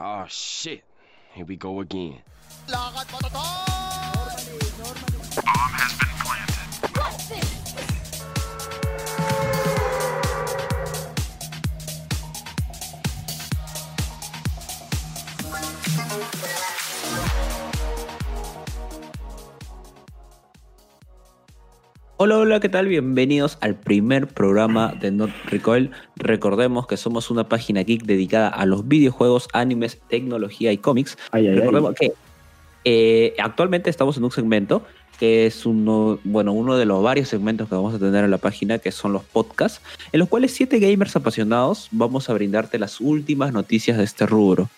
Oh shit. Here we go again. Hola, hola, ¿qué tal? Bienvenidos al primer programa de Not Recoil. Recordemos que somos una página geek dedicada a los videojuegos, animes, tecnología y cómics. Ay, ay, ay. Recordemos que eh, actualmente estamos en un segmento que es uno, bueno, uno de los varios segmentos que vamos a tener en la página, que son los podcasts, en los cuales siete gamers apasionados vamos a brindarte las últimas noticias de este rubro.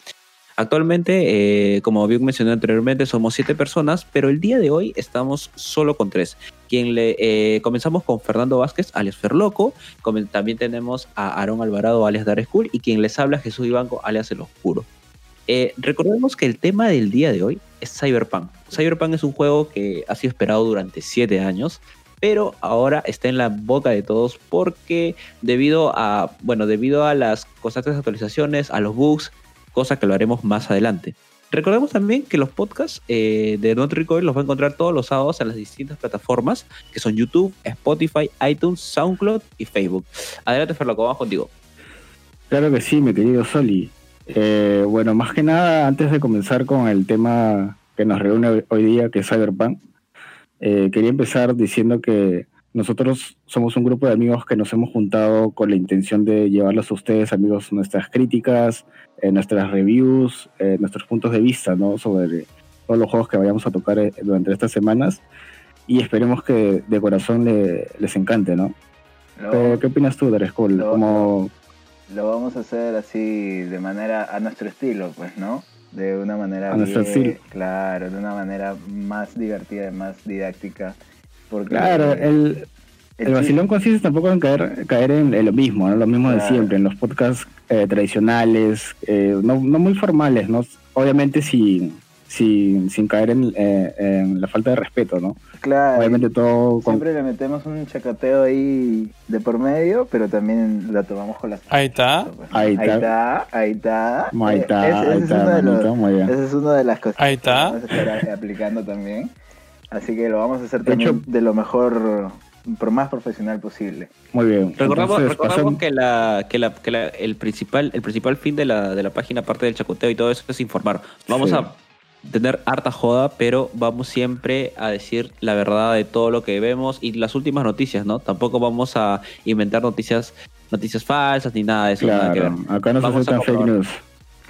Actualmente, eh, como bien mencioné anteriormente, somos siete personas, pero el día de hoy estamos solo con tres. Quien le, eh, comenzamos con Fernando Vázquez, alias Ferloco. También tenemos a Aaron Alvarado, alias Dar School. Y quien les habla, Jesús Ibanco, alias El Oscuro. Eh, recordemos que el tema del día de hoy es Cyberpunk. Cyberpunk es un juego que ha sido esperado durante siete años, pero ahora está en la boca de todos porque debido a, bueno, debido a las constantes actualizaciones, a los bugs, cosa que lo haremos más adelante. Recordemos también que los podcasts eh, de Not los va a encontrar todos los sábados en las distintas plataformas que son YouTube, Spotify, iTunes, SoundCloud y Facebook. Adelante, Ferloco, vamos contigo. Claro que sí, mi querido Soli. Eh, bueno, más que nada, antes de comenzar con el tema que nos reúne hoy- hoy día, que es Cyberpunk, eh, quería empezar diciendo que nosotros somos un grupo de amigos que nos hemos juntado con la intención de llevarles a ustedes, amigos, nuestras críticas, eh, nuestras reviews, eh, nuestros puntos de vista, ¿no? Sobre todos los juegos que vayamos a tocar eh, durante estas semanas. Y esperemos que de corazón le- les encante, ¿no? Eh, ¿Qué opinas tú, Darescol? lo- Como lo vamos a hacer así de manera a nuestro estilo, pues, ¿no? De una manera A nuestro bien- estilo. claro, de una manera más divertida, más didáctica. Porque Claro, el, el chi- vacilón consiste tampoco en caer, caer en, en lo mismo, ¿no? lo mismo de Claro. siempre, en los podcasts eh, tradicionales, eh, no, no muy formales, ¿no? Obviamente sin, sin, sin caer en, eh, en la falta de respeto, ¿no? claro, Obviamente todo con... siempre le metemos un chacateo ahí de por medio, pero también la tomamos con las Ahí está. pues. Ahí ahí está. está, ahí está. Ahí Eh, está, ahí es está, de bien. Esa es una de las cosas Ahí que está. vamos a estar aplicando también. Así que lo vamos a hacer De también hecho- de lo mejor, por más profesional posible. Muy bien. Recordamos, Entonces, recordamos pasan- que, la, que, la, que la- el, principal, el principal fin de la, de la página, aparte del chacoteo y todo eso, es informar. Vamos Sí. a tener harta joda, pero vamos siempre a decir la verdad de todo lo que vemos y las últimas noticias, ¿no? Tampoco vamos a inventar noticias noticias falsas ni nada de eso. nada que ver. Claro, acá no se aceptan fake news.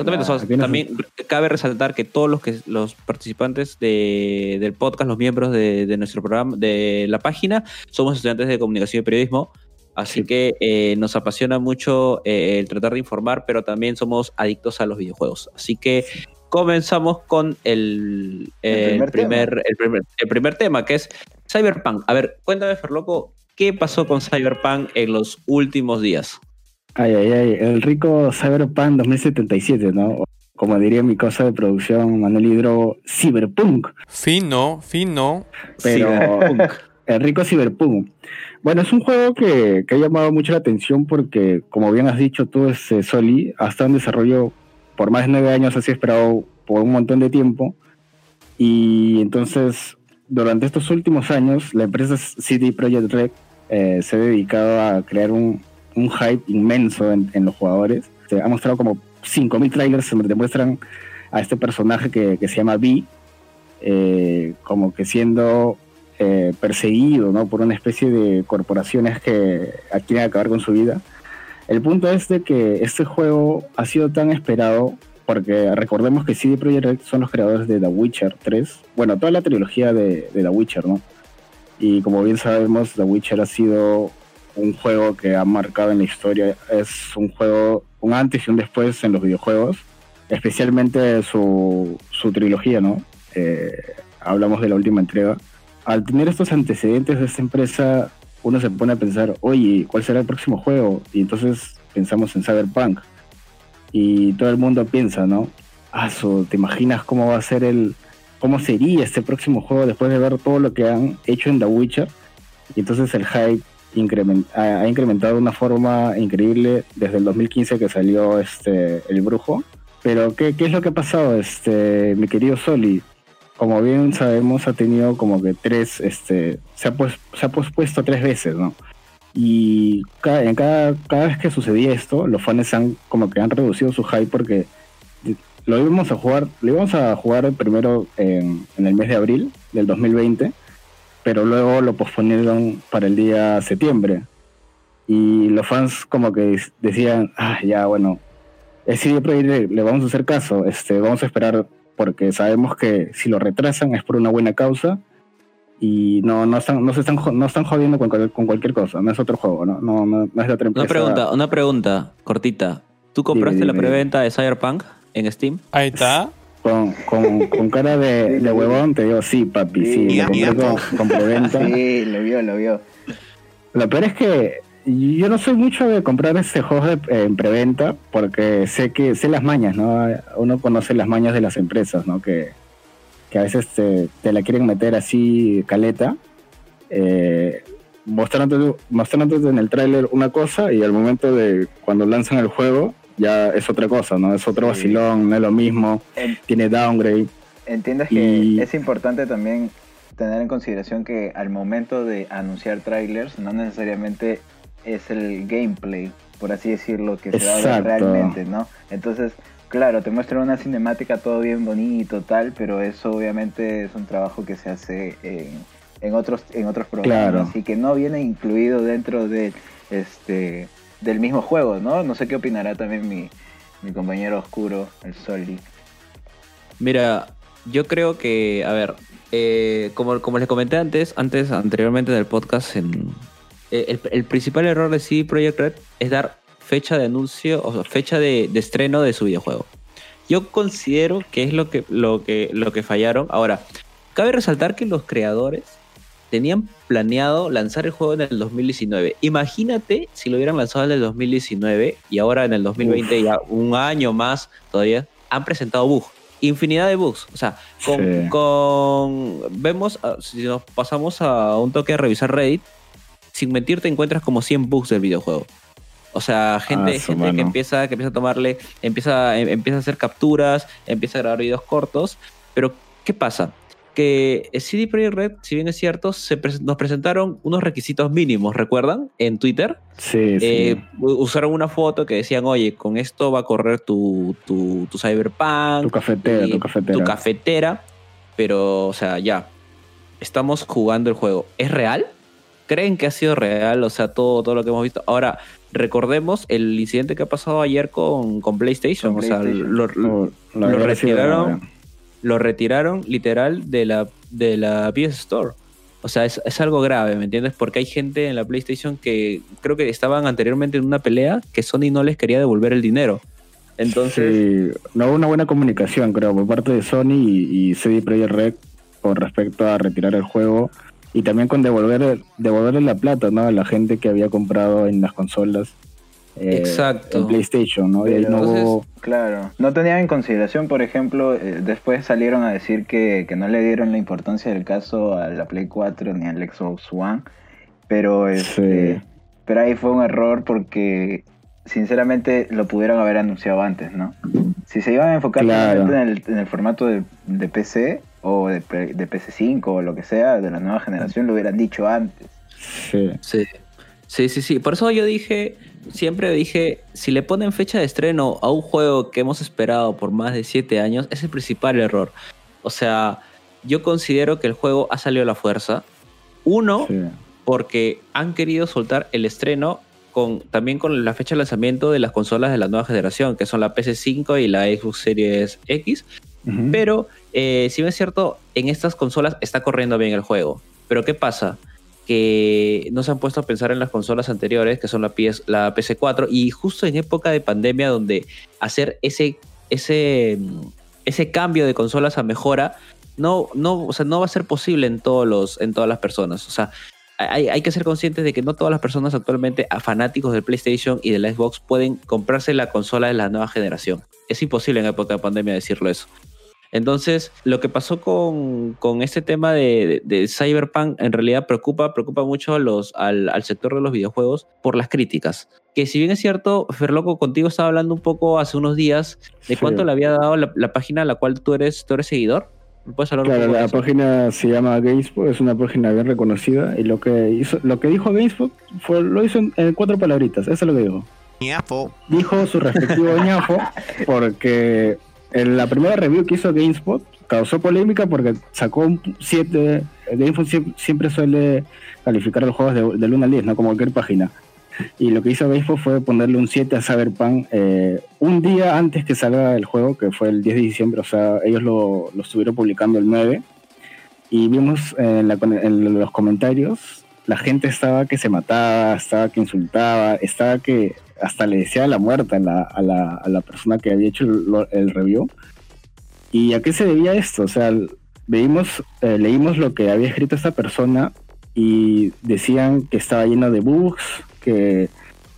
Claro, o sea, se- también cabe resaltar que todos los que los participantes de, del podcast, los miembros de, de nuestro programa, de la página, somos estudiantes de comunicación y periodismo. Así Sí. que eh, nos apasiona mucho eh, el tratar de informar, pero también somos adictos a los videojuegos. Así que comenzamos con el, El el primer primer, el, primer, el primer tema, que es Cyberpunk. A ver, cuéntame, Ferloco, ¿qué pasó con Cyberpunk en los últimos días? Ay, ay, ay, el rico Cyberpunk 2077, ¿no? Como diría mi cosa de producción, Manuel Hidro, Cyberpunk. Fino, fino. Pero Cyberpunk. el rico Cyberpunk. Bueno, es un juego que, que ha llamado mucho la atención porque, como bien has dicho tú, este, Soli, ha estado en desarrollo por más de nueve años, sido esperado por un montón de tiempo. Y entonces, durante estos últimos años, la empresa CD Projekt Red eh, se ha dedicado a crear un, un hype inmenso en, en los jugadores. Se ha mostrado como 5.000 trailers donde demuestran a este personaje que, que se llama V, eh, como que siendo eh, perseguido ¿no? por una especie de corporaciones que quieren acabar con su vida. El punto es de que este juego ha sido tan esperado porque recordemos que CD Projekt Red son los creadores de The Witcher 3, bueno, toda la trilogía de, de The Witcher, ¿no? Y como bien sabemos, The Witcher ha sido un juego que ha marcado en la historia, es un juego, un antes y un después en los videojuegos, especialmente su, su trilogía, ¿no? Eh, hablamos de la última entrega. Al tener estos antecedentes de esta empresa, uno se pone a pensar, oye, ¿cuál será el próximo juego? Y entonces pensamos en Cyberpunk. Y todo el mundo piensa, ¿no? Su, ¿te imaginas cómo va a ser el. cómo sería este próximo juego después de ver todo lo que han hecho en The Witcher? Y entonces el hype ha, incrementado de una forma increíble desde el 2015 que salió este El Brujo Pero, ¿qué, ¿qué es lo que ha pasado, este, mi querido Soli? Como bien sabemos, ha tenido como que tres, este, se ha, pues, se ha pospuesto tres veces, ¿no? Y cada, en cada, cada vez que sucedía esto, los fans han como que han reducido su hype porque lo íbamos a jugar, lo íbamos a jugar primero en, en el mes de abril del 2020, pero luego lo posponieron para el día septiembre. Y los fans como que decían, ah, ya, bueno, CD Projekt le vamos a hacer caso, este, vamos a esperar porque sabemos que si lo retrasan es por una buena causa y no no están no se están no están jodiendo con, con cualquier cosa, no es otro juego, no no no, no es de otra empresa. Una pregunta, una pregunta cortita. ¿Tú compraste Dime, la dime. preventa de Cyberpunk en Steam? Ahí está. Con, con, con cara de, de huevón te digo sí, papi, sí, Sí, lo compré con, con preventa. Sí, lo vio, lo vio. Lo peor es que yo no soy mucho de comprar este juego de- en preventa porque sé que sé las mañas, ¿no? Uno conoce las mañas de las empresas, ¿no? Que, que a veces te, te la quieren meter así caleta, eh, mostrándote, mostrándote en el tráiler una cosa y al momento de cuando lanzan el juego ya es otra cosa, ¿no? Es otro vacilón, no es lo mismo, En- tiene downgrade. Entiendes que Y- es importante también tener en consideración que al momento de anunciar trailers no necesariamente es el gameplay, por así decirlo, que se va a ver realmente, ¿no? Entonces, claro, te muestran una cinemática todo bien bonito, tal, pero eso obviamente es un trabajo que se hace en, en otros en otros programas Claro. y que no viene incluido dentro de este del mismo juego, ¿no? No sé qué opinará también mi, mi compañero oscuro, el Soli. Mira, yo creo que, a ver, eh, como, como les comenté antes, antes, anteriormente en el podcast, eh, el, el principal error de CD Projekt Red es dar fecha de anuncio, o sea, fecha de, de estreno de su videojuego. Yo considero que es lo que, lo que, lo que fallaron. Ahora, cabe resaltar que los creadores tenían planeado lanzar el juego en el 2019. Imagínate si lo hubieran lanzado en el 2019 y ahora en el 2020, ya un año más todavía, han presentado bugs. Infinidad de bugs. O sea, con, Sí. con- vemos, ah, si nos pasamos a un toque a revisar Reddit, sin mentir te encuentras como 100 bugs del videojuego. O sea, gente, Ah, gente que empieza, que empieza a tomarle, empieza, em- empieza a hacer capturas, empieza a grabar videos cortos. Pero, ¿qué pasa? Que CD Projekt Red, si bien es cierto, se nos presentaron unos requisitos mínimos, ¿recuerdan? En Twitter. Sí, sí. Eh, usaron una foto que decían, oye, con esto va a correr tu, tu, tu Cyberpunk, tu cafetera, tu cafetera. tu cafetera, pero, o sea, ya, estamos jugando el juego. ¿Es real? ¿Creen que ha sido real? O sea, todo, todo lo que hemos visto. Ahora, recordemos el incidente que ha pasado ayer con, con PlayStation. Con o sea, lo, lo sí, retiraron. Lo retiraron literal de la, de la PS Store. O sea, es, es algo grave, ¿me entiendes? Porque hay gente en la PlayStation que creo que estaban anteriormente en una pelea que Sony no les quería devolver el dinero. Entonces, Sí, no hubo una buena comunicación, creo, por parte de Sony y, y CD Projekt Red con respecto a retirar el juego y también con devolver devolverle la plata ¿no? a la gente que había comprado en las consolas. Eh, Exacto. En PlayStation, ¿no? Y ahí Pero no hubo- Claro, no tenían en consideración, por ejemplo, eh, después salieron a decir que, que no le dieron la importancia del caso a la Play 4 ni al Xbox One, pero este, Sí. pero ahí fue un error porque sinceramente lo pudieron haber anunciado antes, ¿no? Si se iban a enfocar Claro. en el, en el formato de, de PC o de, de PC5 o lo que sea, de la nueva generación, lo hubieran dicho antes. sí. sí. Sí, sí, sí. Por eso yo dije, siempre dije, si le ponen fecha de estreno a un juego que hemos esperado por más de siete años, es el principal error. O sea, yo considero que el juego ha salido a la fuerza. Uno, sí. porque han querido soltar el estreno con, también con la fecha de lanzamiento de las consolas de la nueva generación, que son la PS5 y la Xbox Series X. Pero, eh, si bien es cierto, en estas consolas está corriendo bien el juego. Pero ¿qué pasa? Que no se han puesto a pensar en las consolas anteriores, que son la, PS, la PC4, y justo en época de pandemia donde hacer ese, ese, ese cambio de consolas a mejora no, no, o sea, no va a ser posible en, todos los, en todas las personas. O sea, hay, hay que ser conscientes de que no todas las personas actualmente, a fanáticos del PlayStation y de la Xbox, pueden comprarse la consola de la nueva generación. Es imposible en época de pandemia decirlo eso. Entonces, lo que pasó con, con este tema de, de, de Cyberpunk en realidad preocupa, preocupa mucho a los, al, al sector de los videojuegos por las críticas. Que si bien es cierto, Ferloco, contigo estaba hablando un poco hace unos días de Sí. cuánto le había dado la, la página a la cual tú eres, tú eres seguidor. ¿Me puedes hablar un Claro, poco de la eso? página se llama GameSpot, es una página bien reconocida y lo que hizo, lo que dijo GameSpot fue, lo hizo en, en cuatro palabritas, eso es lo que dijo. Ñafo. Dijo su respectivo ñafo porque en la primera review que hizo GameSpot causó polémica porque sacó un 7, GameSpot sie- siempre suele calificar los juegos de, del 1 al 10, ¿no? Como cualquier página. Y lo que hizo GameSpot fue ponerle un 7 a Cyberpunk eh, un día antes que salga el juego, que fue el 10 de diciembre, o sea, ellos lo, lo estuvieron publicando el 9. Y vimos en, la- en los comentarios, la gente estaba que se mataba, estaba que insultaba, estaba que hasta le decía la muerte a la, a la, a la persona que había hecho el, review. ¿Y a qué se debía esto? O sea, veimos, eh, leímos lo que había escrito esta persona y decían que estaba lleno de bugs, que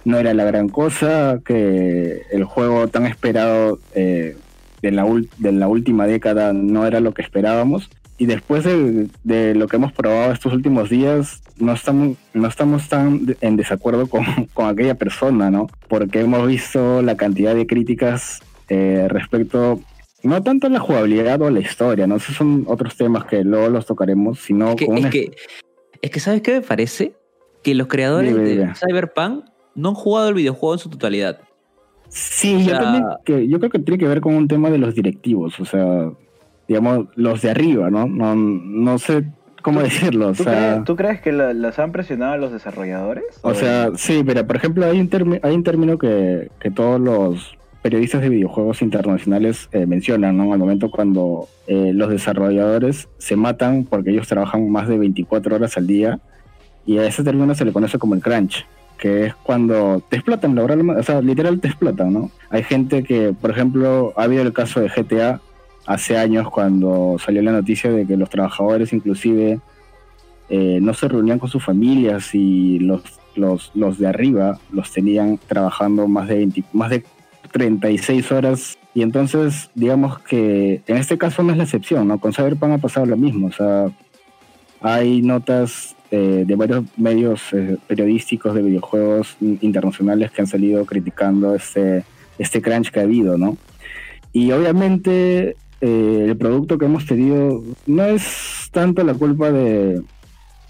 no era la gran cosa, que el juego tan esperado eh, de, la de la última década no era lo que esperábamos. Y después de, de lo que hemos probado estos últimos días, no estamos, no estamos tan en desacuerdo con, con aquella persona, ¿no? Porque hemos visto la cantidad de críticas eh, respecto, no tanto a la jugabilidad o a la historia, ¿no? Esos son otros temas que luego los tocaremos, sino Es que, con es una... que, es que, ¿sabes qué me parece? Que los creadores de. Cyberpunk no han jugado el videojuego en su totalidad. Sí, O yo también que yo creo que tiene que ver con un tema de los directivos, o sea, digamos, los de arriba, ¿no? No, no sé cómo decirlo, o ¿Tú, sea, crees, tú crees que la- las han presionado a los desarrolladores? o sea, sí, pero por ejemplo hay un, termi- hay un término que, que todos los periodistas de videojuegos internacionales eh, mencionan, ¿no? Al momento cuando eh, los desarrolladores se matan porque ellos trabajan más de 24 horas al día y a ese término se le conoce como el crunch, que es cuando te explotan o sea, literal te explotan, ¿no? Hay gente que, por ejemplo, ha habido el caso de GTA hace años cuando salió la noticia de que los trabajadores inclusive eh, no se reunían con sus familias y los, los, los de arriba los tenían trabajando más de 20 más de 36 horas y entonces digamos que en este caso no es la excepción, ¿no? Con Cyberpunk ha pasado lo mismo, o sea, hay notas eh, de varios medios eh, periodísticos de videojuegos internacionales que han salido criticando este, este crunch que ha habido, ¿no? Y obviamente eh, el producto que hemos tenido no es tanto la culpa de...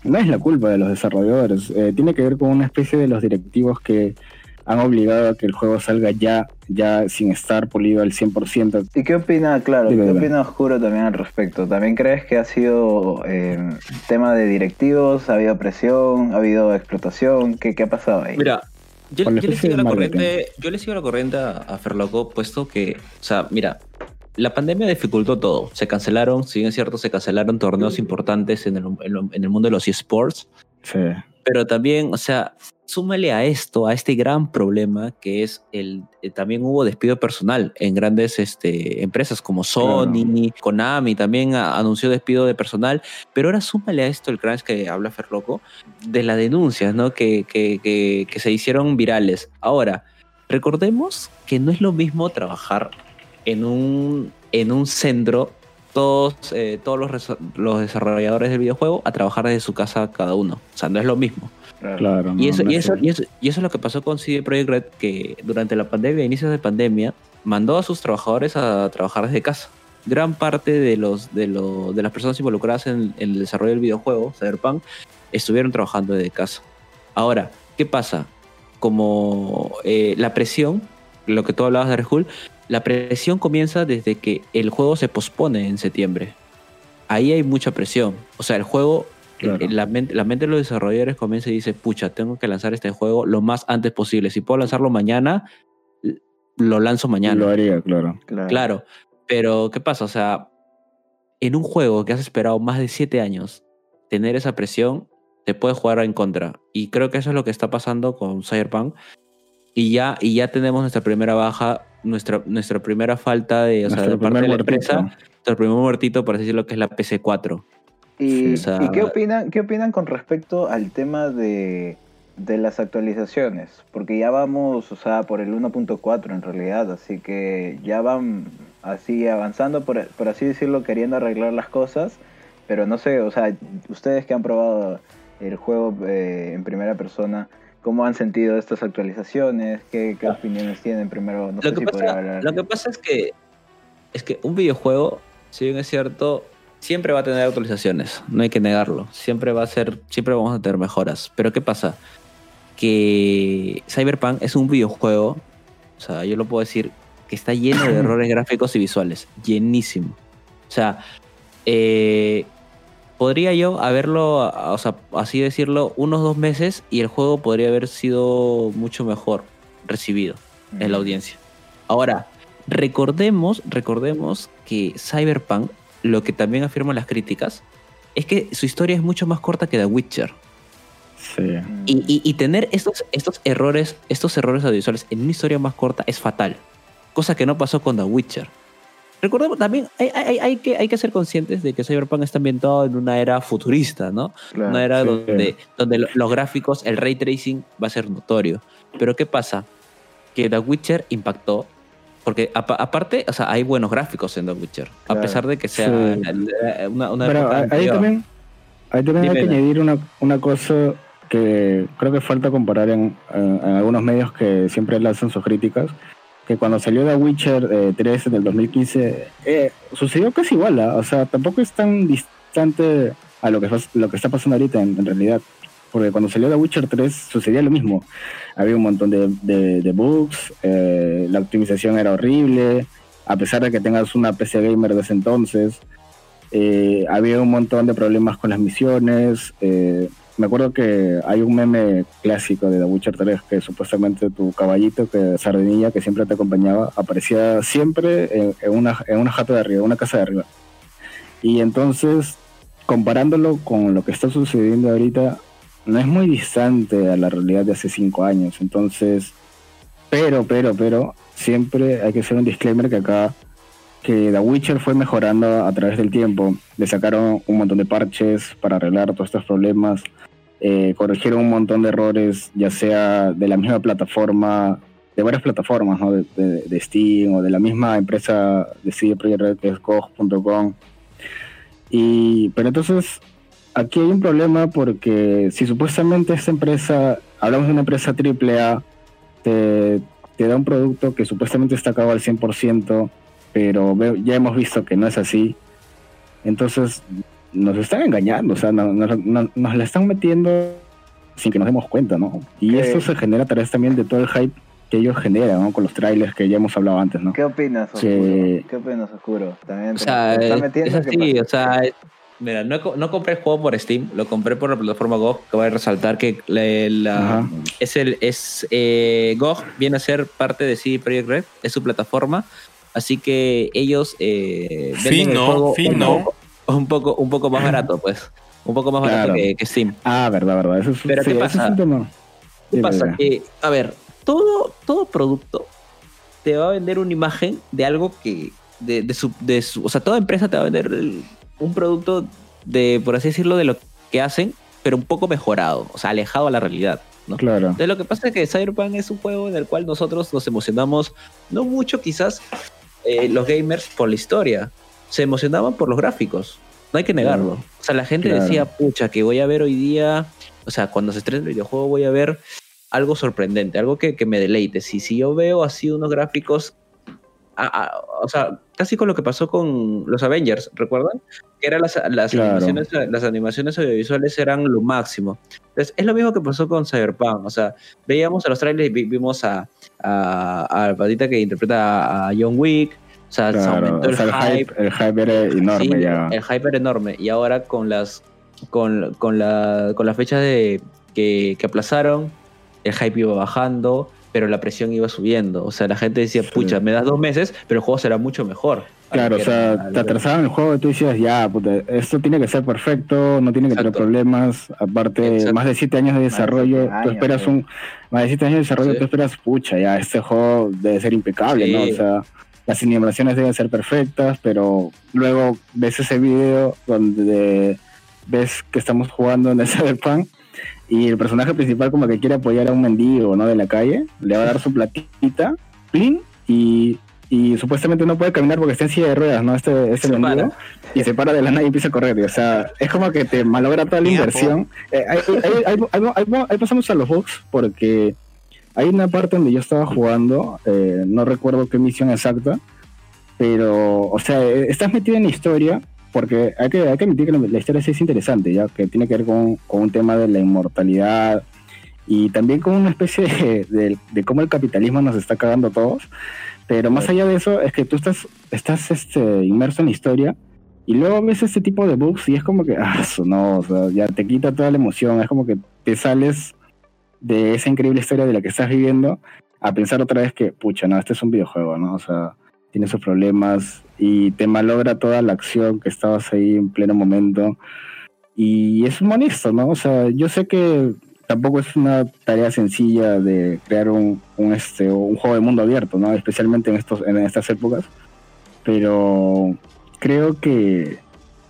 No es la culpa de los desarrolladores, eh, tiene que ver con una especie de los directivos que han obligado a que el juego salga ya, ya sin estar pulido al 100%. ¿Y qué opina, claro, Dime, qué dime. opina Oscuro también al respecto? ¿También crees que ha sido eh, tema de directivos? ¿Ha habido presión? ¿Ha habido explotación? ¿Qué, qué ha pasado ahí? Mira, yo, yo le sigo la corriente, yo le sigo la corriente a, a Ferloco, puesto que, o sea, mira, la pandemia dificultó todo. Se cancelaron, si bien es cierto, se cancelaron torneos importantes en el, en mundo de los esports, Sí. pero también, o sea, súmale a esto, a este gran problema que es el, eh, también hubo despido personal en grandes este, empresas como Sony, Konami también a- anunció despido de personal, pero ahora súmale a esto el crunch que habla Ferloco de las denuncias, ¿no? Que, que, que, que se hicieron virales. Ahora, recordemos que no es lo mismo trabajar en un, en un centro todos, eh, todos los, los desarrolladores del videojuego a trabajar desde su casa cada uno. O sea, no es lo mismo. Claro. Y no, eso, no y, es eso, y, eso, y eso es lo que pasó con CD Projekt Red, que durante la pandemia, inicios de pandemia, mandó a sus trabajadores a trabajar desde casa. Gran parte de, los, de, lo- de las personas involucradas en, en el desarrollo del videojuego, Cyberpunk, estuvieron trabajando desde casa. Ahora, ¿qué pasa? Como eh, la presión, lo que tú hablabas de Rejul, la presión comienza desde que el juego se pospone en septiembre. Ahí hay mucha presión. O sea, el juego Claro. eh, la, mente, la mente de los desarrolladores comienza y dice, pucha, tengo que lanzar este juego lo más antes posible. Si puedo lanzarlo mañana, lo lanzo mañana. Lo haría, claro. Claro. Claro, pero ¿qué pasa? O sea, en un juego que has esperado más de siete años, tener esa presión te puede jugar en contra. Y creo que eso es lo que está pasando con Cyberpunk. Y ya, y ya tenemos nuestra primera baja, nuestra, nuestra primera falta de, o sea, de parte de la muertito. empresa, nuestro primer muertito, por así decirlo, que es la PC4. ¿Y, O sea- ¿y qué, opinan, qué opinan con respecto al tema de, de las actualizaciones? Porque ya vamos, o sea, por el 1.4 en realidad, así que ya van así avanzando, por, por así decirlo, queriendo arreglar las cosas, pero no sé, o sea, ustedes que han probado el juego eh, en primera persona, ¿cómo han sentido estas actualizaciones? ¿Qué, qué opiniones tienen? Primero, no lo, sé que si pasa, hablar. lo que pasa es que es que un videojuego, si bien es cierto, siempre va a tener actualizaciones, no hay que negarlo. Siempre va a ser, siempre vamos a tener mejoras. Pero ¿qué pasa? Que Cyberpunk es un videojuego, o sea, yo lo puedo decir, que está lleno de errores gráficos y visuales, llenísimo. O sea, eh, podría yo haberlo, o sea, así decirlo, unos dos meses y el juego podría haber sido mucho mejor recibido en la audiencia. Ahora, recordemos, recordemos que Cyberpunk, lo que también afirman las críticas, es que su historia es mucho más corta que The Witcher. Sí. Y, y- y tener estos, estos errores, estos errores audiovisuales en una historia más corta es fatal. Cosa que no pasó con The Witcher. Recordemos también, hay, hay- hay que, hay que ser conscientes de que Cyberpunk está ambientado en una era futurista, ¿no? Claro. Una era sí. donde, donde lo- los gráficos, el ray tracing va a ser notorio. Pero ¿qué pasa? Que The Witcher impactó. Porque apa- aparte, o sea, hay buenos gráficos en The Witcher. Claro. A pesar de que sea Sí. una, una Pero ahí también, ahí también hay que añadir una, una cosa que creo que falta comparar en, en- en algunos medios que siempre lanzan sus críticas, que cuando salió The Witcher eh, 3 en el 2015, eh, sucedió casi igual, ¿ah? o sea, tampoco es tan distante a lo que, está pasando ahorita en, realidad. Porque cuando salió The Witcher 3 sucedía lo mismo. Había un montón de, de- de bugs, eh, la optimización era horrible, a pesar de que tengas una PC gamer de entonces. Eh, había un montón de problemas con las misiones. Me acuerdo que hay un meme clásico de The Witcher 3 que supuestamente tu caballito, que Sardinilla, que siempre te acompañaba, aparecía siempre en, en una, en una jata de arriba, una casa de arriba. Y entonces, comparándolo con lo que está sucediendo ahorita, no es muy distante a la realidad de hace cinco años. Entonces, pero, pero, pero, siempre hay que hacer un disclaimer que acá que The Witcher fue mejorando a través del tiempo. Le sacaron un montón de parches para arreglar todos estos problemas. Eh, corrigieron un montón de errores, ya sea de la misma plataforma, de varias plataformas, ¿no? de, de- de Steam o de la misma empresa de CD Projekt Red que es GOG.com. Y, pero entonces, aquí hay un problema porque si supuestamente esta empresa, hablamos de una empresa AAA, te, te da un producto que supuestamente está acabado al 100%, pero ya hemos visto que no es así. Entonces, nos están engañando, o sea, no- no- no- nos la están metiendo sin que nos demos cuenta, ¿no? Y ¿Qué? esto se genera a través también de todo el hype que ellos generan, ¿no? Con los trailers que ya hemos hablado antes, ¿no? ¿Qué opinas, Oscuro? Sí. ¿Qué opinas, Oscuro? También O sea, te es, metiendo, es ¿qué así, o sea, es- mira, no, no compré el juego por Steam, lo compré por la plataforma GOG, que voy a resaltar que la, es el es eh, GOG viene a ser parte de CD Projekt Red, es su plataforma, así que ellos eh, venden el juego poco, un poco un poco más barato, pues, un poco más barato Claro. que, que Steam. Ah, verdad, verdad. Eso es, Pero sí, ¿qué pasa? es un. ¿Qué pasa? Que, a ver, todo, todo producto te va a vender una imagen de algo que. De, de su, de su- o sea, toda empresa te va a vender un producto de, por así decirlo, de lo que hacen, pero un poco mejorado, o sea, alejado a la realidad. ¿no? Claro. Entonces, lo que pasa es que Cyberpunk es un juego en el cual nosotros nos emocionamos, no mucho quizás eh, los gamers por la historia, se emocionaban por los gráficos, no hay que negarlo. Claro. O sea, la gente Claro. decía, pucha, que voy a ver hoy día, o sea, cuando se estrene el videojuego voy a ver algo sorprendente, algo que, que me deleite. Si, si yo veo así unos gráficos, a- a- o sea, casi con lo que pasó con los Avengers, ¿recuerdan? Que eran las, las, Claro. animaciones, las animaciones audiovisuales eran lo máximo. Entonces, es lo mismo que pasó con Cyberpunk. O sea, veíamos a los trailers y vi- vimos a, a, a Patita que interpreta a John Wick. O sea, se Claro, aumentó el o sea, el hype. el hype era enorme Sí, ya. El hype era enorme. Y ahora con las con, con la con la fecha de que, que aplazaron, el hype iba bajando, pero la presión iba subiendo. O sea, la gente decía, Sí. pucha, me das dos meses, pero el juego será mucho mejor. Claro, o sea, era- te atrasaban el juego y tú decías, ya, puta, esto tiene que ser perfecto, no tiene que tener Exacto. problemas. Aparte, Exacto. más de siete años de de desarrollo, siete tú años, esperas un. Más de siete años de desarrollo, Sí. tú esperas, pucha, ya, este juego debe ser impecable, ¿no? Sí. O sea, las animaciones deben ser perfectas, pero luego ves ese video donde ves que estamos jugando en el Cyberpunk y el personaje principal como que quiere apoyar a un mendigo, ¿no? De la calle, le va a dar su platita, plin, y, y supuestamente no puede caminar porque está en silla de ruedas, ¿no? Este, este Se mendigo, para. y se para de la nada y empieza a correr. y, o sea, es como que te malogra toda la inversión. Eh, ahí, ahí- ahí- ahí- ahí- ahí pasamos a los bugs porque hay una parte donde yo estaba jugando, eh, no recuerdo qué misión exacta, pero, o sea, eh, estás metido en la historia porque hay que, hay que admitir que la, historia sí es interesante, ya que tiene que ver con, con un tema de la inmortalidad y también con una especie de, de- de cómo el capitalismo nos está cagando a todos. Pero más allá de eso, es que tú estás, estás este, inmerso en la historia y luego ves este tipo de bugs y es como que, ah, no, o sea, ya te quita toda la emoción, es como que te sales de esa increíble historia de la que estás viviendo a pensar otra vez que, pucha, no, este es un videojuego, ¿no? O sea, tiene sus problemas y te malogra toda la acción que estabas ahí en pleno momento. Y es molesto, ¿no? O sea, yo sé que tampoco es una tarea sencilla de crear un, un, este, un juego de mundo abierto, ¿no? Especialmente en, estos, en estas épocas. Pero creo que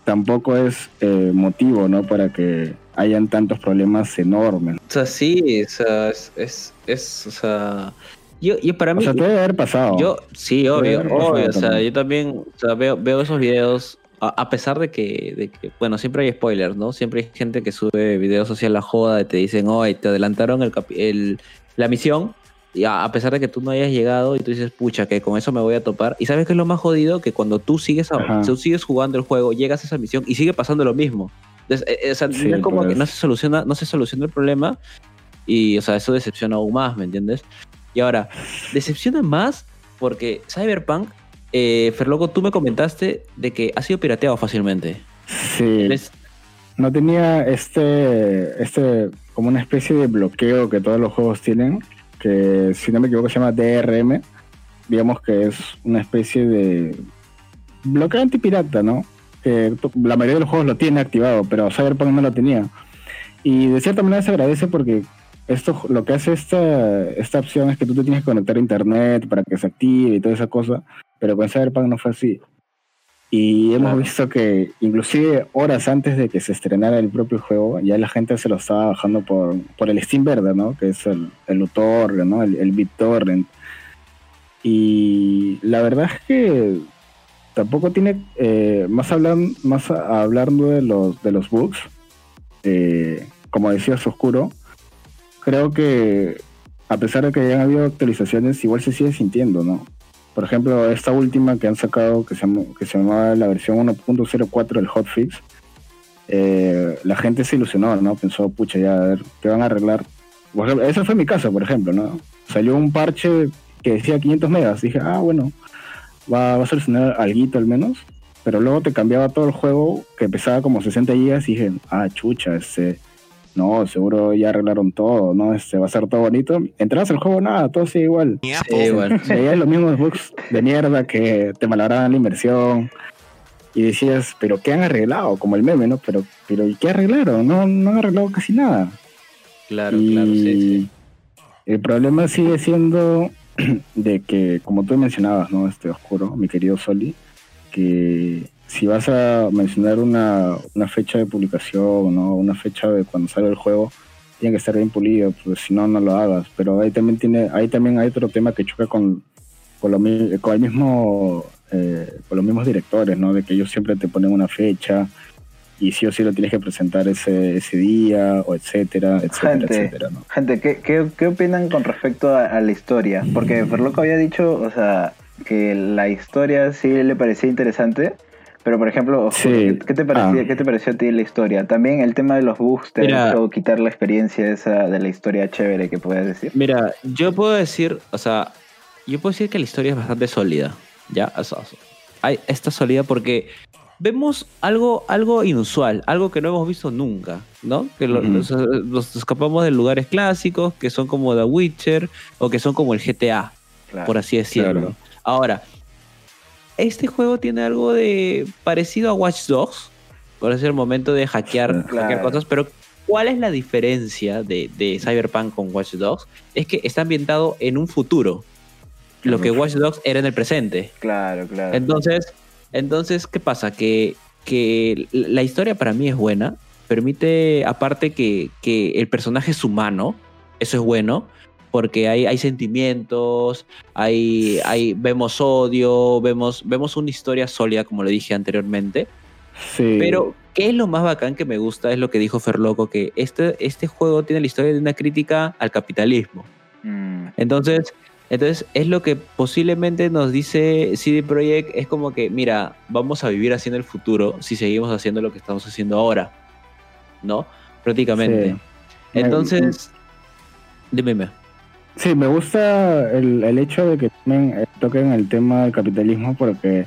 tampoco es eh, motivo, ¿no? Para que hayan tantos problemas enormes. O sea, sí, o sea, es, es, es, o sea, yo, yo para O mí, sea, te debe haber pasado. yo, sí, obvio, obvio, o sea, también. yo también, o sea, veo, veo esos videos, a, a pesar de que, de que, bueno, siempre hay spoilers, ¿no? Siempre hay gente que sube videos hacia la joda y te dicen, oye, te adelantaron el, la misión, y a, a pesar de que tú no hayas llegado y tú dices, pucha, que con eso me voy a topar. Y sabes que es lo más jodido, que cuando tú sigues, a- tú sigues jugando el juego, llegas a esa misión y sigue pasando lo mismo. Entonces, eh, eh, o sea, Sí, no es como que no se soluciona, no se soluciona el problema y, o sea, eso decepciona aún más, ¿me entiendes? Y ahora, decepciona más porque Cyberpunk, eh, Ferloco, tú me comentaste de que ha sido pirateado fácilmente. Sí. Les- No tenía este, este, como una especie de bloqueo que todos los juegos tienen, que si no me equivoco se llama DRM, digamos que es una especie de bloqueo antipirata, ¿no? To- la mayoría de los juegos lo tiene activado, pero Cyberpunk no lo tenía. Y de cierta manera se agradece porque esto lo que hace esta, esta opción es que tú te tienes que conectar a internet para que se active y toda esa cosa, pero con Cyberpunk no fue así. Y hemos Claro. visto que inclusive horas antes de que se estrenara el propio juego, ya la gente se lo estaba bajando por, por el Steam Verde, ¿no? Que es el, el uTorrent, ¿no? El, el BitTorrent. Y la verdad es que tampoco tiene, eh, más, hablan, más hablando de los, de los bugs, eh, como decías Oscuro, creo que a pesar de que hayan habido actualizaciones, igual se sigue sintiendo, ¿no? Por ejemplo, esta última que han sacado, que se, que se llamaba la versión 1.04 del hotfix, eh, la gente se ilusionó, ¿no? Pensó, pucha, ya, a ver, ¿qué van a arreglar? Ese fue mi caso, por ejemplo, ¿no? Salió un parche que decía 500 megas. Dije, ah, bueno, va, va a solucionar algo al menos. Pero luego te cambiaba todo el juego, que pesaba como 60 gigas, y dije, ah, chucha, este... No, seguro ya arreglaron todo, ¿no? Este va a ser todo bonito. Entras al juego, nada, todo sigue igual. Sí, bueno. Veías los mismos bugs de mierda que te malograban la inversión. Y decías, pero ¿qué han arreglado? Como el meme, ¿no? Pero, pero ¿y qué arreglaron? No, no han arreglado casi nada. Claro, y claro, sí, sí. el problema sigue siendo de que, como tú mencionabas, ¿no? Este oscuro, mi querido Soli, que si vas a mencionar una, una fecha de publicación, ¿no? Una fecha de cuando sale el juego, tiene que estar bien pulido, pues si no, no lo hagas. Pero ahí también tiene, ahí también hay otro tema que choca con, con, lo con el mismo, eh, con los mismos directores, ¿no? De que ellos siempre te ponen una fecha y sí o sí lo tienes que presentar ese, ese día, o etcétera, etcétera, Gente. etcétera, ¿no? Gente, ¿qué, qué, qué opinan con respecto a, a la historia? Porque Ferloco había dicho, o sea, que la historia sí le parecía interesante, pero por ejemplo, Sí. ¿qué, te parecía, Ah. ¿qué te pareció a ti la historia? También el tema de los Mira. ha hecho quitar la experiencia esa de la historia chévere que puedes decir. Mira, yo puedo decir, o sea, yo puedo decir que la historia es bastante sólida, ¿ya? O sea, o sea, hay, está sólida porque vemos algo, algo inusual, algo que no hemos visto nunca, ¿no? Que lo- nos, nos escapamos de lugares clásicos, que son como The Witcher, o que son como el GTA, Claro. por así decirlo. Claro. Ahora, este juego tiene algo de parecido a Watch Dogs, por ese momento de hackear, cosas, pero ¿cuál es la diferencia de, de Cyberpunk con Watch Dogs? Es que está ambientado en un futuro, lo que Watch Dogs era en el presente. Claro, claro. Entonces, entonces ¿qué pasa? Que, que la historia para mí es buena, permite, aparte que, que el personaje es humano, eso es bueno, porque hay, hay sentimientos, hay, hay, vemos odio, vemos, vemos una historia sólida, como lo dije anteriormente. Sí. Pero, ¿qué es lo más bacán que me gusta? Es lo que dijo Ferloco, que este, este juego tiene la historia de una crítica al capitalismo. Mm, Entonces, entonces, es lo que posiblemente nos dice CD Projekt, es como que, mira, vamos a vivir haciendo el futuro si seguimos haciendo lo que estamos haciendo ahora, ¿no? Prácticamente. Sí. Me- Entonces, dime, dime. Sí, me gusta el, el hecho de que eh, toquen el tema del capitalismo porque,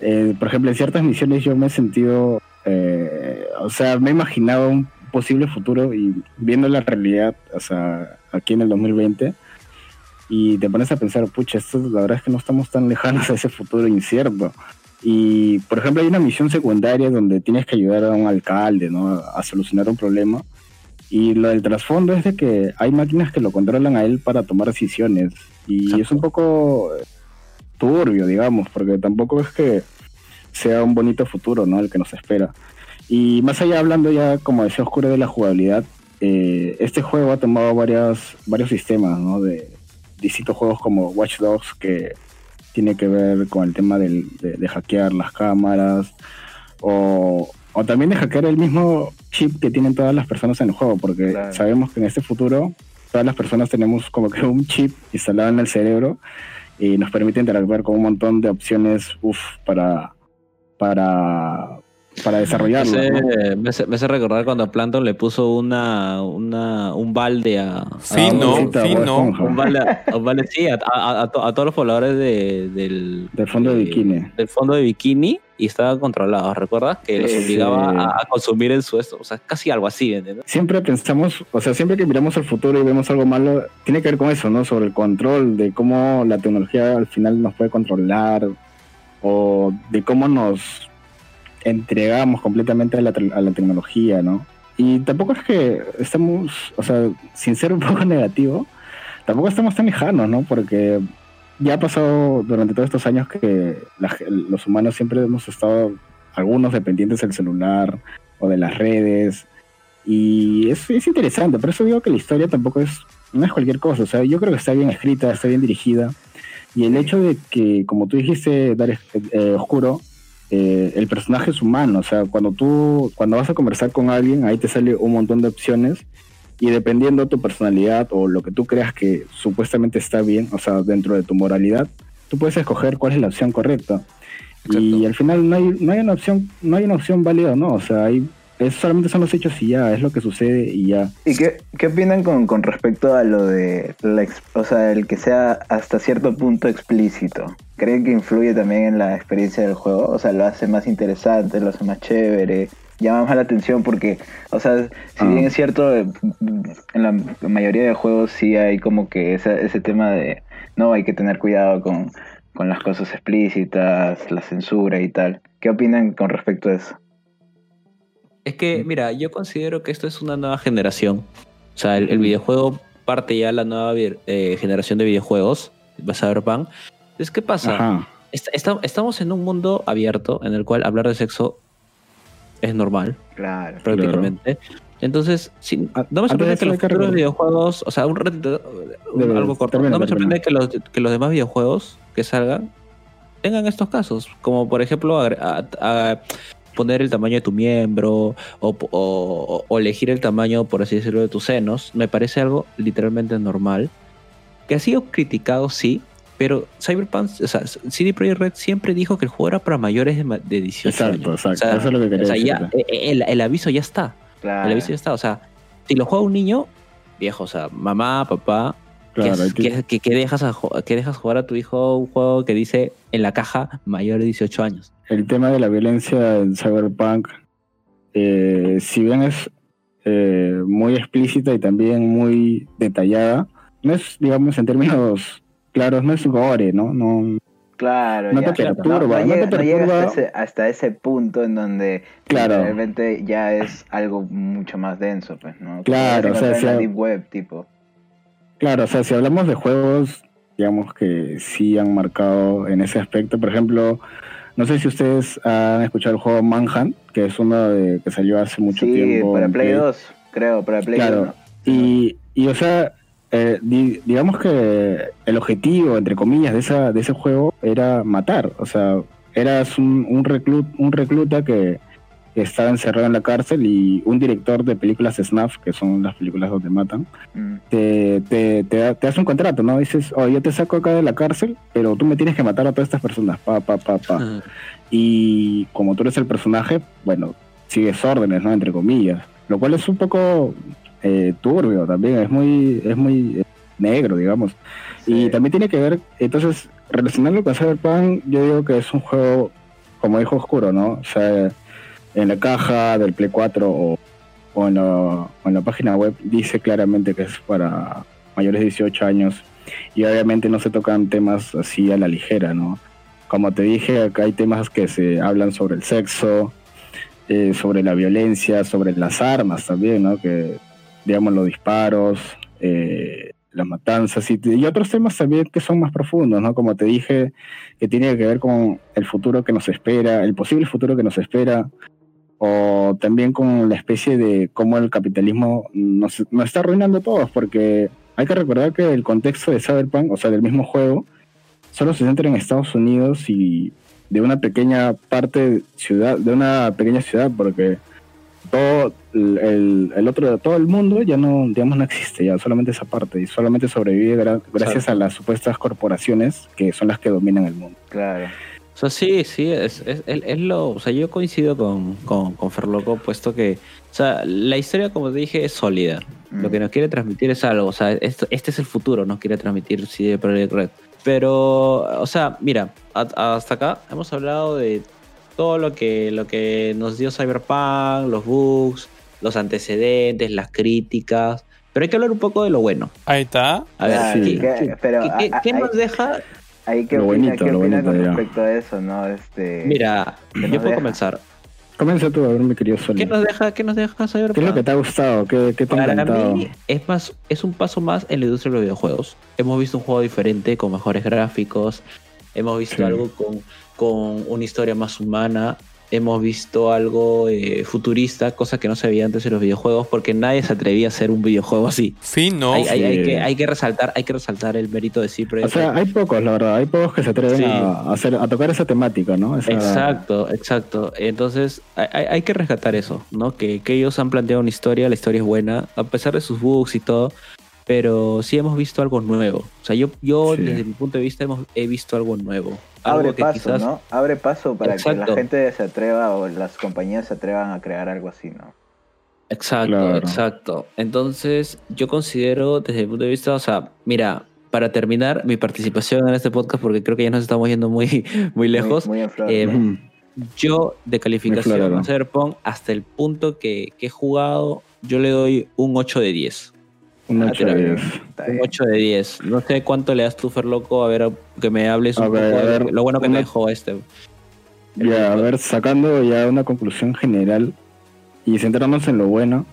eh, por ejemplo, en ciertas misiones yo me he sentido, eh, o sea, me he imaginado un posible futuro y viendo la realidad, o sea, aquí en el 2020, y te pones a pensar, pucha, esto la verdad es que no estamos tan lejanos a ese futuro incierto. Y, por ejemplo, hay una misión secundaria donde tienes que ayudar a un alcalde, ¿no? A solucionar un problema. Y lo del trasfondo es de que hay máquinas que lo controlan a él para tomar decisiones. Y Exacto. es un poco turbio, digamos, porque tampoco es que sea un bonito futuro, ¿no? El que nos espera. Y más allá hablando ya, como decía Oscuro, de la jugabilidad, eh, este juego ha tomado varias, varios sistemas, ¿no? De distintos juegos como Watch Dogs, que tiene que ver con el tema del- de, de hackear las cámaras, o, o también de hackear el mismo chip que tienen todas las personas en el juego, porque Claro. sabemos que en este futuro todas las personas tenemos como que un chip instalado en el cerebro y nos permite interactuar con un montón de opciones uf, para, para, para Me desarrollarlo. hace, ¿no? me hace- me hace recordar cuando Planton le puso una, una, un balde a, a- Fino, Bob fino. Esponja. un balde, a- un balde, sí, a, a- a to- a todos los pobladores de- del, Del fondo de bikini. del fondo de bikini y estaban controlados, ¿recuerdas? Que los Sí, obligaba sí. a, a consumir en su esto, o sea, casi algo así, ¿entiendes? Siempre pensamos, o sea, siempre que miramos al futuro y vemos algo malo, tiene que ver con eso, ¿no? Sobre el control, de cómo la tecnología al final nos puede controlar, o de cómo nos entregamos completamente a la, a la tecnología, ¿no? Y tampoco es que estamos, o sea, sin ser un poco negativo, tampoco estamos tan lejanos, ¿no? Porque ya ha pasado durante todos estos años que la los humanos siempre hemos estado, algunos dependientes del celular o de las redes, y es, es interesante, por eso digo que la historia tampoco es, no es cualquier cosa, o sea, yo creo que está bien escrita, está bien dirigida, y el hecho de que, como tú dijiste, Dar eh, Oscuro, eh, el personaje es humano, o sea, cuando tú, cuando vas a conversar con alguien, ahí te sale un montón de opciones, y dependiendo de tu personalidad o lo que tú creas que supuestamente está bien, o sea, dentro de tu moralidad, tú puedes escoger cuál es la opción correcta. Y Exacto. al final no hay, no hay una opción, no hay una opción válida, no, o sea, hay, es, solamente son los hechos y ya, es lo que sucede y ya. ¿Y qué, qué opinan con, con respecto a lo de, la o sea, el que sea hasta cierto punto explícito? ¿Creen que influye también en la experiencia del juego? O sea, lo hace más interesante, lo hace más chévere, llama más la atención porque, o sea, si Ah. bien es cierto, eh, en la mayoría de juegos sí hay como que ese, ese tema de, no, hay que tener cuidado con, con las cosas explícitas, la censura y tal. ¿Qué opinan con respecto a eso? Es que, mira, yo considero que esto es una nueva generación. O sea, el, el videojuego parte ya la nueva eh, generación de videojuegos, Cyberpunk. Entonces, ¿qué pasa? Ajá. Est- esta- estamos en un mundo abierto en el cual hablar de sexo es normal, Claro. prácticamente. Entonces, sí, A- no me sorprende de que los futuros videojuegos, o sea, un ratito, un- algo corto, termina, no me sorprende que los, que los demás videojuegos que salgan tengan estos casos, como por ejemplo a- a- poner el tamaño de tu miembro o, o- o elegir el tamaño, por así decirlo, de tus senos, me parece algo literalmente normal, que ha sido criticado, sí, pero Cyberpunk, o sea, CD Projekt Red siempre dijo que el juego era para mayores de, de 18 Exacto, años. exacto, O sea, eso es lo que quería o sea, ya, decirte. eh, el, el aviso ya está. Claro. El aviso ya está. O sea, si lo juega un niño, viejo, o sea, mamá, papá, ¿qué, Claro, que- dejas a qué dejas jugar a tu hijo un juego que dice en la caja mayor de 18 años? el tema de la violencia en Cyberpunk, eh, si bien es eh, muy explícita y también muy detallada, no es, digamos, en términos claros, no es gore, ¿no? no Claro, No ya. te perturba, no te no llega perturba. hasta, ese, hasta ese punto en donde Claro. realmente ya es algo mucho más denso, pues, ¿no? Claro, o sea, en la deep web, tipo. Claro, o sea, si hablamos de juegos, digamos que sí han marcado en ese aspecto. Por ejemplo, no sé si ustedes han escuchado el juego Manhunt, que es uno de, que salió hace mucho sí, tiempo. para Play 2, creo, para Play Claro. 1. Y, y, o sea, eh, di- digamos que el objetivo, entre comillas, de, esa, de ese juego era matar. O sea, eras un, un, reclut, un recluta que, que estaba encerrado en la cárcel y un director de películas snuff, que son las películas donde matan, Mm, te, te, te, te hace un contrato, ¿no? Dices, oh, yo te saco acá de la cárcel, pero tú me tienes que matar a todas estas personas, pa, pa, pa, pa. Y como tú eres el personaje, bueno, sigues órdenes, ¿no? Entre comillas. Lo cual es un poco eh, turbio también, es muy, es muy eh, negro, digamos. Y sí. también tiene que ver, entonces, relacionarlo con Cyberpunk, yo digo que es un juego, como dijo Oscuro, ¿no? O sea, en la caja del Play 4 o, en, la, página web dice claramente que es para mayores de 18 años y obviamente no se tocan temas así a la ligera, ¿no? Como te dije, acá hay temas que se hablan sobre el sexo, eh, sobre la violencia, sobre las armas también, ¿no? Que, digamos, los disparos, eh, las matanzas y otros temas también que son más profundos, ¿no? Como te dije, que tiene que ver con el futuro que nos espera, el posible futuro que nos espera, o también con la especie de cómo el capitalismo nos, nos está arruinando a todos, porque hay que recordar que el contexto de Cyberpunk, o sea, del mismo juego, solo se centra en Estados Unidos y de una pequeña parte ciudad, de una pequeña ciudad, porque todo el, el- otro, todo el mundo ya no, digamos, no existe, ya solamente esa parte, y solamente sobrevive gra- gracias a las supuestas corporaciones que son las que dominan el mundo. Claro. O sea, sí, sí, es, es, es- es lo. O sea, yo coincido con, con, con Ferloco, puesto que. O sea, la historia, como te dije, es sólida. Lo que Mm. nos quiere transmitir es algo. O sea, esto, este es el futuro, nos quiere transmitir CD Projekt Red. Pero, o sea, mira, a- hasta acá hemos hablado de todo lo que, lo que nos dio Cyberpunk, los bugs, los antecedentes, las críticas. Pero hay que hablar un poco de lo bueno. Ahí está. A ver, Claro, sí. ¿qué, que- qué- pero qué- a- qué a- nos deja? Ahí qué Lo opina, bonito, qué lo opina bonito, con ya. respecto a eso, ¿no? Este, Mira, ¿qué yo puedo deja? comenzar. Comienza tú a ver, mi querido Soli. ¿Qué nos deja, qué nos deja Cyberpunk? ¿Qué es lo que te ha gustado? ¿Qué, qué te ha Para encantado? mí es más es un paso más en la industria de los videojuegos. Hemos visto un juego diferente con mejores gráficos, hemos visto Sí. algo con, con una historia más humana, hemos visto algo eh, futurista, cosa que no se veía antes en los videojuegos, porque nadie se atrevía a hacer un videojuego así. Fino. hay, hay- hay sí. que, hay que resaltar, hay que resaltar el mérito de sí. O sea, hay pocos, la verdad, hay pocos que se atreven Sí. a, hacer, a tocar esa temática, ¿no? Esa- Exacto, exacto. Entonces hay, hay- hay que rescatar eso, ¿no? Que, que ellos han planteado una historia, la historia es buena, a pesar de sus bugs y todo, pero sí hemos visto algo nuevo. O sea, yo, yo Sí. desde mi punto de vista hemos, he visto algo nuevo. Algo abre que paso, quizás- ¿no? Abre paso para que la gente se atreva o las compañías se atrevan a crear algo así, ¿no? Exacto, Claro. exacto. Entonces, yo considero desde mi punto de vista, o sea, mira, para terminar mi participación en este podcast, porque creo que ya nos estamos yendo muy, muy lejos, Muy, muy en flor, eh, yo de calificación a Cyberpunk, hasta el punto que, que he jugado, yo le doy un 8 de 10. Un Ah, ocho pero- de diez. Está Un bien. 8 de 10. No sé cuánto le das tú, Ferloco, a ver, que me hables un A ver, poco a ver, lo bueno que una- me dejó este. Ya, a ver, sacando ya una conclusión general y centrándonos en lo bueno,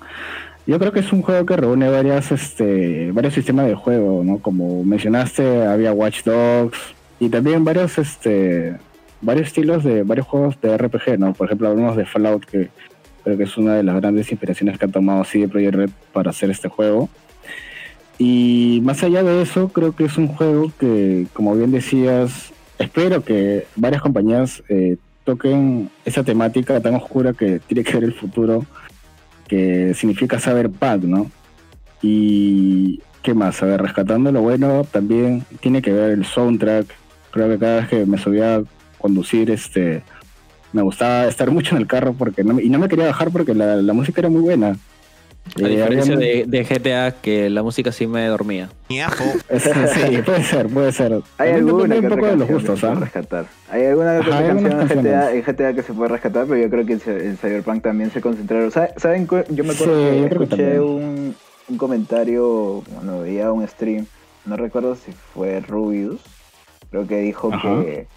yo creo que es un juego que reúne varias, este, varios sistemas de juego, ¿no? Como mencionaste, había Watch Dogs y también varios, este, varios estilos de varios juegos de RPG, ¿no? Por ejemplo, hablamos de Fallout, que creo que es una de las grandes inspiraciones que ha tomado CD Projekt Red para hacer este juego. Y más allá de eso, creo que es un juego que, como bien decías, espero que varias compañías eh, toquen esa temática tan oscura que tiene que ver el futuro, que significa Cyberpunk, ¿no? Y qué más, a ver, rescatando lo bueno, también tiene que ver el soundtrack. Creo que cada vez que me subía a conducir, este, me gustaba estar mucho en el carro porque no, y no me quería bajar porque la música era muy buena. A Eh, diferencia de, de GTA, que la música sí me dormía. Sí, puede ser, puede ser. Hay alguna que un poco de los canción que gustos, se puede ¿ah? rescatar. Hay alguna que Ajá, otra hay algunas canción en GTA, canciones. en GTA que se puede rescatar, pero yo creo que en, Cy- en Cyberpunk también se concentraron. ¿Saben? ¿Saben cu- Yo me acuerdo Sí, que escuché un, un comentario cuando veía un stream, no recuerdo si fue Rubius, creo que dijo Ajá. que,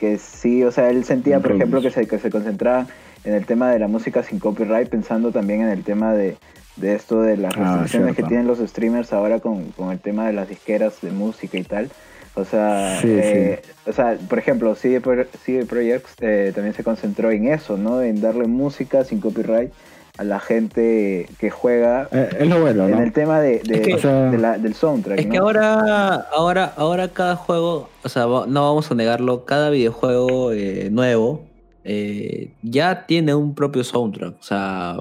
que sí, o sea, él sentía, por Rubius. ejemplo, que se, que se concentraba en el tema de la música sin copyright, pensando también en el tema de, de esto de las Ah, restricciones que tienen los streamers ahora con, con el tema de las disqueras de música y tal. O sea, Sí, eh, o sea, por ejemplo, CD, Pro- CD Projekt eh, también se concentró en eso, ¿no? En darle música sin copyright a la gente que juega Eh, es lo bueno, en ¿no? el tema de, de- Es que- O sea- de la- del soundtrack. Es que ahora, ahora, ahora cada juego, o sea, no vamos a negarlo, cada videojuego eh, nuevo eh, ya tiene un propio soundtrack. O sea,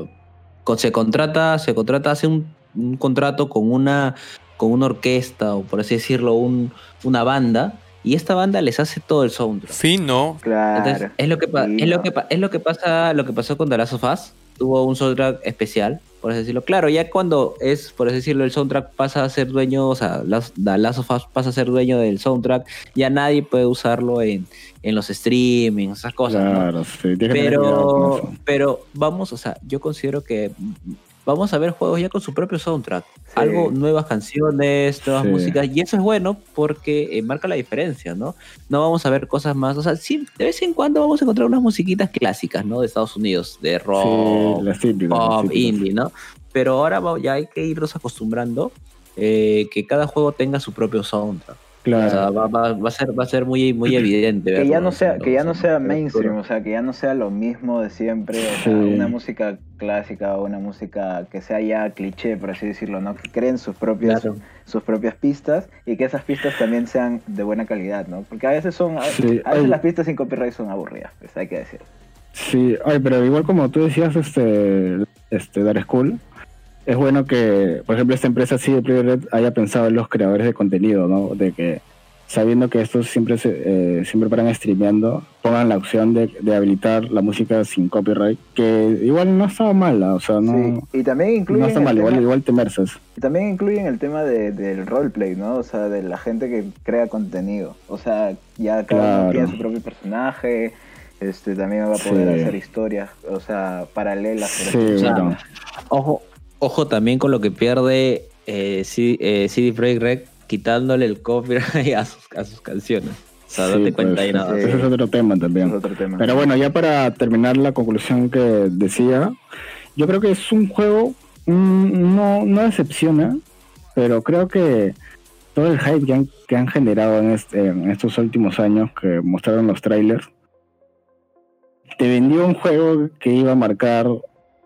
se contrata, se contrata, hace un, un contrato con una, con una orquesta, o por así decirlo, un, una banda, y esta banda les hace todo el soundtrack. Fino. Claro. Entonces, es lo que pa- Sí, es lo no. que pa- es lo que pasa, lo que pasó con The Last of Us. Tuvo un soundtrack especial, por así decirlo. Claro, ya cuando es, por así decirlo, el soundtrack pasa a ser dueño, o sea, las- Us pasa a ser dueño del soundtrack, ya nadie puede usarlo en, en los streamings, esas cosas, ¿no? Claro, sí, cuidado con Pero, pero vamos, o sea, yo considero que vamos a ver juegos ya con su propio soundtrack. Sí. Algo, nuevas canciones, nuevas Sí. músicas, y eso es bueno porque eh, marca la diferencia, ¿no? No vamos a ver cosas más, o sea, sí, de vez en cuando vamos a encontrar unas musiquitas clásicas, ¿no? De Estados Unidos, de rock, Sí, típicas. pop, indie, ¿no? Pero ahora ya hay que irnos acostumbrando eh, que cada juego tenga su propio soundtrack. O sea, Claro. va, va- va a ser, va a ser muy, muy evidente. que ya no sea que ya no sea mainstream o sea que ya no sea lo mismo de siempre o sea, Sí. una música clásica o una música que sea ya cliché por así decirlo no que creen sus propias Claro. sus propias pistas y que esas pistas también sean de buena calidad no porque a veces son a, Sí, a veces ay. las pistas sin copyright son aburridas pues hay que decir Sí, ay, pero igual como tú decías, este, este, Dark School, es bueno que, por ejemplo, esta empresa CD Projekt Red haya pensado en los creadores de contenido, ¿no? De que sabiendo que estos siempre se, eh, siempre paran streameando, pongan la opción de, de habilitar la música sin copyright, que igual no estaba mala, o sea, no, sí y también no incluyen está el mal, igual, tema- igual te mereces. y también incluyen el tema de, del roleplay no o sea de la gente que crea contenido o sea ya cada uno Claro. tiene su propio personaje este también va a poder Sí. hacer historias o sea paralelas Sí, bueno. Ojo, ojo también con lo que pierde eh, C- eh, CD Projekt Red quitándole el copyright a sus, a sus canciones. O sea, Sí, date cuenta pues, ahí nada. sí. Ese es otro tema también. Es otro tema. Pero bueno, ya para terminar la conclusión que decía, yo creo que es un juego, mm, no, no decepciona, pero creo que todo el hype que han, que han generado en, este- en estos últimos años que mostraron los trailers, te vendió un juego que iba a marcar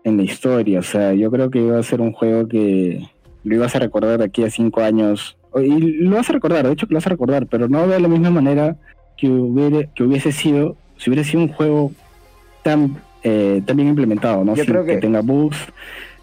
en la historia. O sea, yo creo que iba a ser un juego que lo ibas a recordar de aquí a cinco años. Y lo vas a recordar, de hecho que lo vas a recordar, pero no de la misma manera que, hubiera, que hubiese sido si hubiera sido un juego tan, eh, tan bien implementado, ¿no? Yo sin creo que... que- tenga bugs,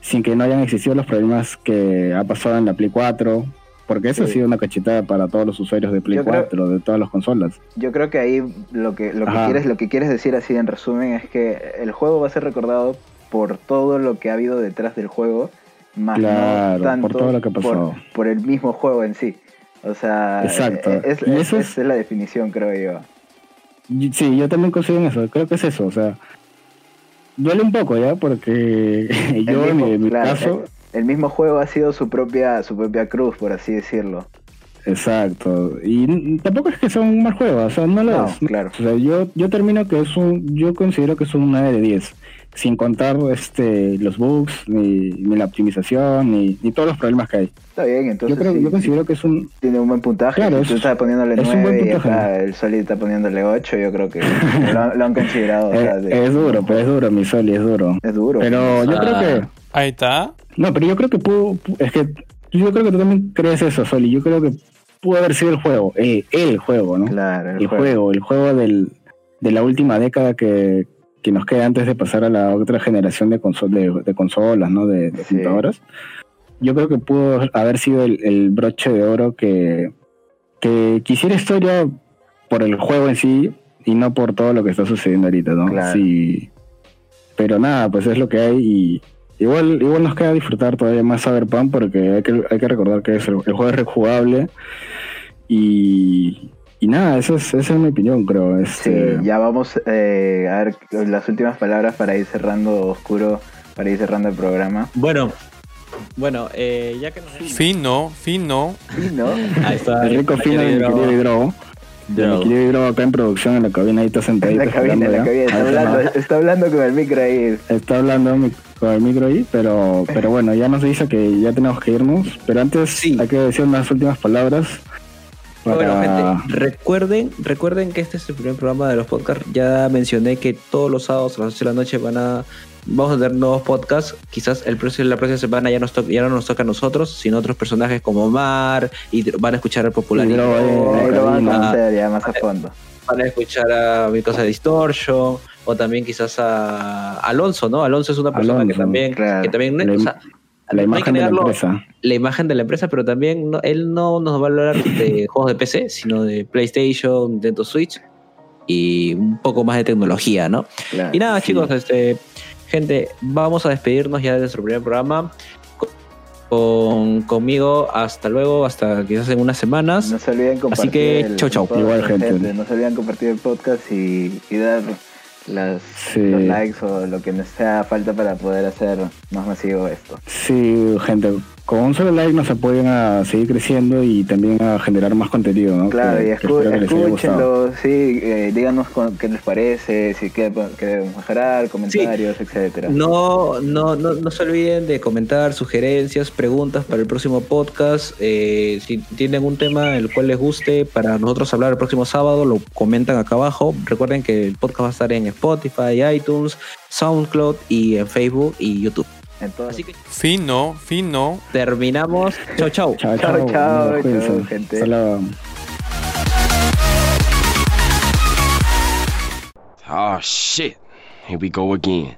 sin que no hayan existido los problemas que ha pasado en la Play 4, porque eso Sí. ha sido una cachetada para todos los usuarios de Play Yo creo- 4, de todas las consolas. Yo creo que ahí lo que lo que quieres lo que quieres decir así en resumen es que el juego va a ser recordado por todo lo que ha habido detrás del juego, más Claro, no tanto por todo lo que ha pasado. por, por el mismo juego en sí. O sea, Exacto. eh, es, Y es- eso es- esa es la definición, creo yo. Sí, yo también considero en eso, creo que es eso, o sea, duele un poco ya, porque yo en mi, en mi claro, caso, el, el mismo juego ha sido su propia su propia cruz, por así decirlo. Exacto, y tampoco es que sea un mal juego, o sea, no lo No, es. claro. O sea, yo, yo termino que es un, yo considero que es un 9 de 10, sin contar este los bugs, ni, ni la optimización, ni, ni todos los problemas que hay. Está bien, entonces yo creo, sí, yo considero que es un, tiene un buen puntaje. Claro, es- tú estás poniéndole es un 9 buen y puntaje. acá el Solid está poniéndole 8, yo creo que lo, lo han considerado. o sea, eh, de- es duro, pero es duro, mi Soli, es duro. Es duro. Pero yo Ah. creo que Ahí está. No, pero yo creo que pudo, pu- es que yo creo que tú también crees eso, Soli. Yo creo que pudo haber sido el juego, el, el juego, ¿no? Claro, el, el juego, el juego del, de la última década que, que nos queda antes de pasar a la otra generación de, conso- de, de consolas, ¿no? De, de Sí. computadoras. Yo creo que pudo haber sido el, el broche de oro que, que quisiera historia por el juego en sí y no por todo lo que está sucediendo ahorita, ¿no? Claro. Sí. Pero nada, pues es lo que hay y igual, igual nos queda disfrutar todavía más Cyberpunk porque hay que, hay que recordar que es el, el juego es rejugable y, y nada, esa es, esa es mi opinión, creo. Sí, Este, ya vamos eh, a ver las últimas palabras para ir cerrando Oscuro, para ir cerrando el programa. Bueno, bueno, eh, ya que nos Fino, fino. Sí, ¿no? Ahí está. el rico fino de mi querido Hidrobo. Drogo. querido Hidrobo acá en producción en la cabina, ahí está En sentadito. la cabina, en la cabina, está hablando, está hablando con el micro ahí. Está hablando mi- con el micro ahí, pero, pero bueno, ya nos dice que ya tenemos que irnos. Pero antes Sí. hay que decir unas últimas palabras. para- Bueno, gente, recuerden, recuerden que este es el primer programa de los podcasts. Ya mencioné que todos los sábados a las 8 de la noche van a vamos a tener nuevos podcasts. Quizás el próximo, la próxima semana ya, nos to- ya no nos toca a nosotros, sino otros personajes como Omar y van a escuchar al popular. Eh, Ahí lo van a Karina. conocer ya más a fondo. van a escuchar a mi cosa de Distortion o también quizás a Alonso, ¿no? Alonso es una persona que también, claro. que también o sea, La no hay que imagen de la negarlo, empresa. la imagen de la empresa, pero también no- él no nos va a hablar de juegos de PC, sino de PlayStation, Nintendo Switch y un poco más de tecnología, ¿no? Claro. Y nada, sí. chicos, este, gente, vamos a despedirnos ya de nuestro primer programa. Con, conmigo, hasta luego, hasta quizás en unas semanas. No se olviden compartir. que, el chau, chau. podcast, Igual, gente. No se olviden compartir el podcast y, y dar las, Sí. los likes o lo que nos sea falta para poder hacer más masivo esto. Sí, gente, con un solo like nos apoyan a seguir creciendo y también a generar más contenido, ¿no? Claro, Que- y escúchenlo, sí, eh, díganos con- qué les parece, si debemos mejorar, comentarios, etcétera. No, no, no, no se olviden de comentar sugerencias, preguntas para el próximo podcast. Eh, si tienen un tema el cual les guste para nosotros hablar el próximo sábado, lo comentan acá abajo. Recuerden que el podcast va a estar en Spotify, iTunes, SoundCloud y en Facebook y YouTube. Entonces, Así que Fino, fino. terminamos. Chau, chau. Chao, Chao, chao. chao, chao, gente. Hasta luego. Oh shit. Here we go again.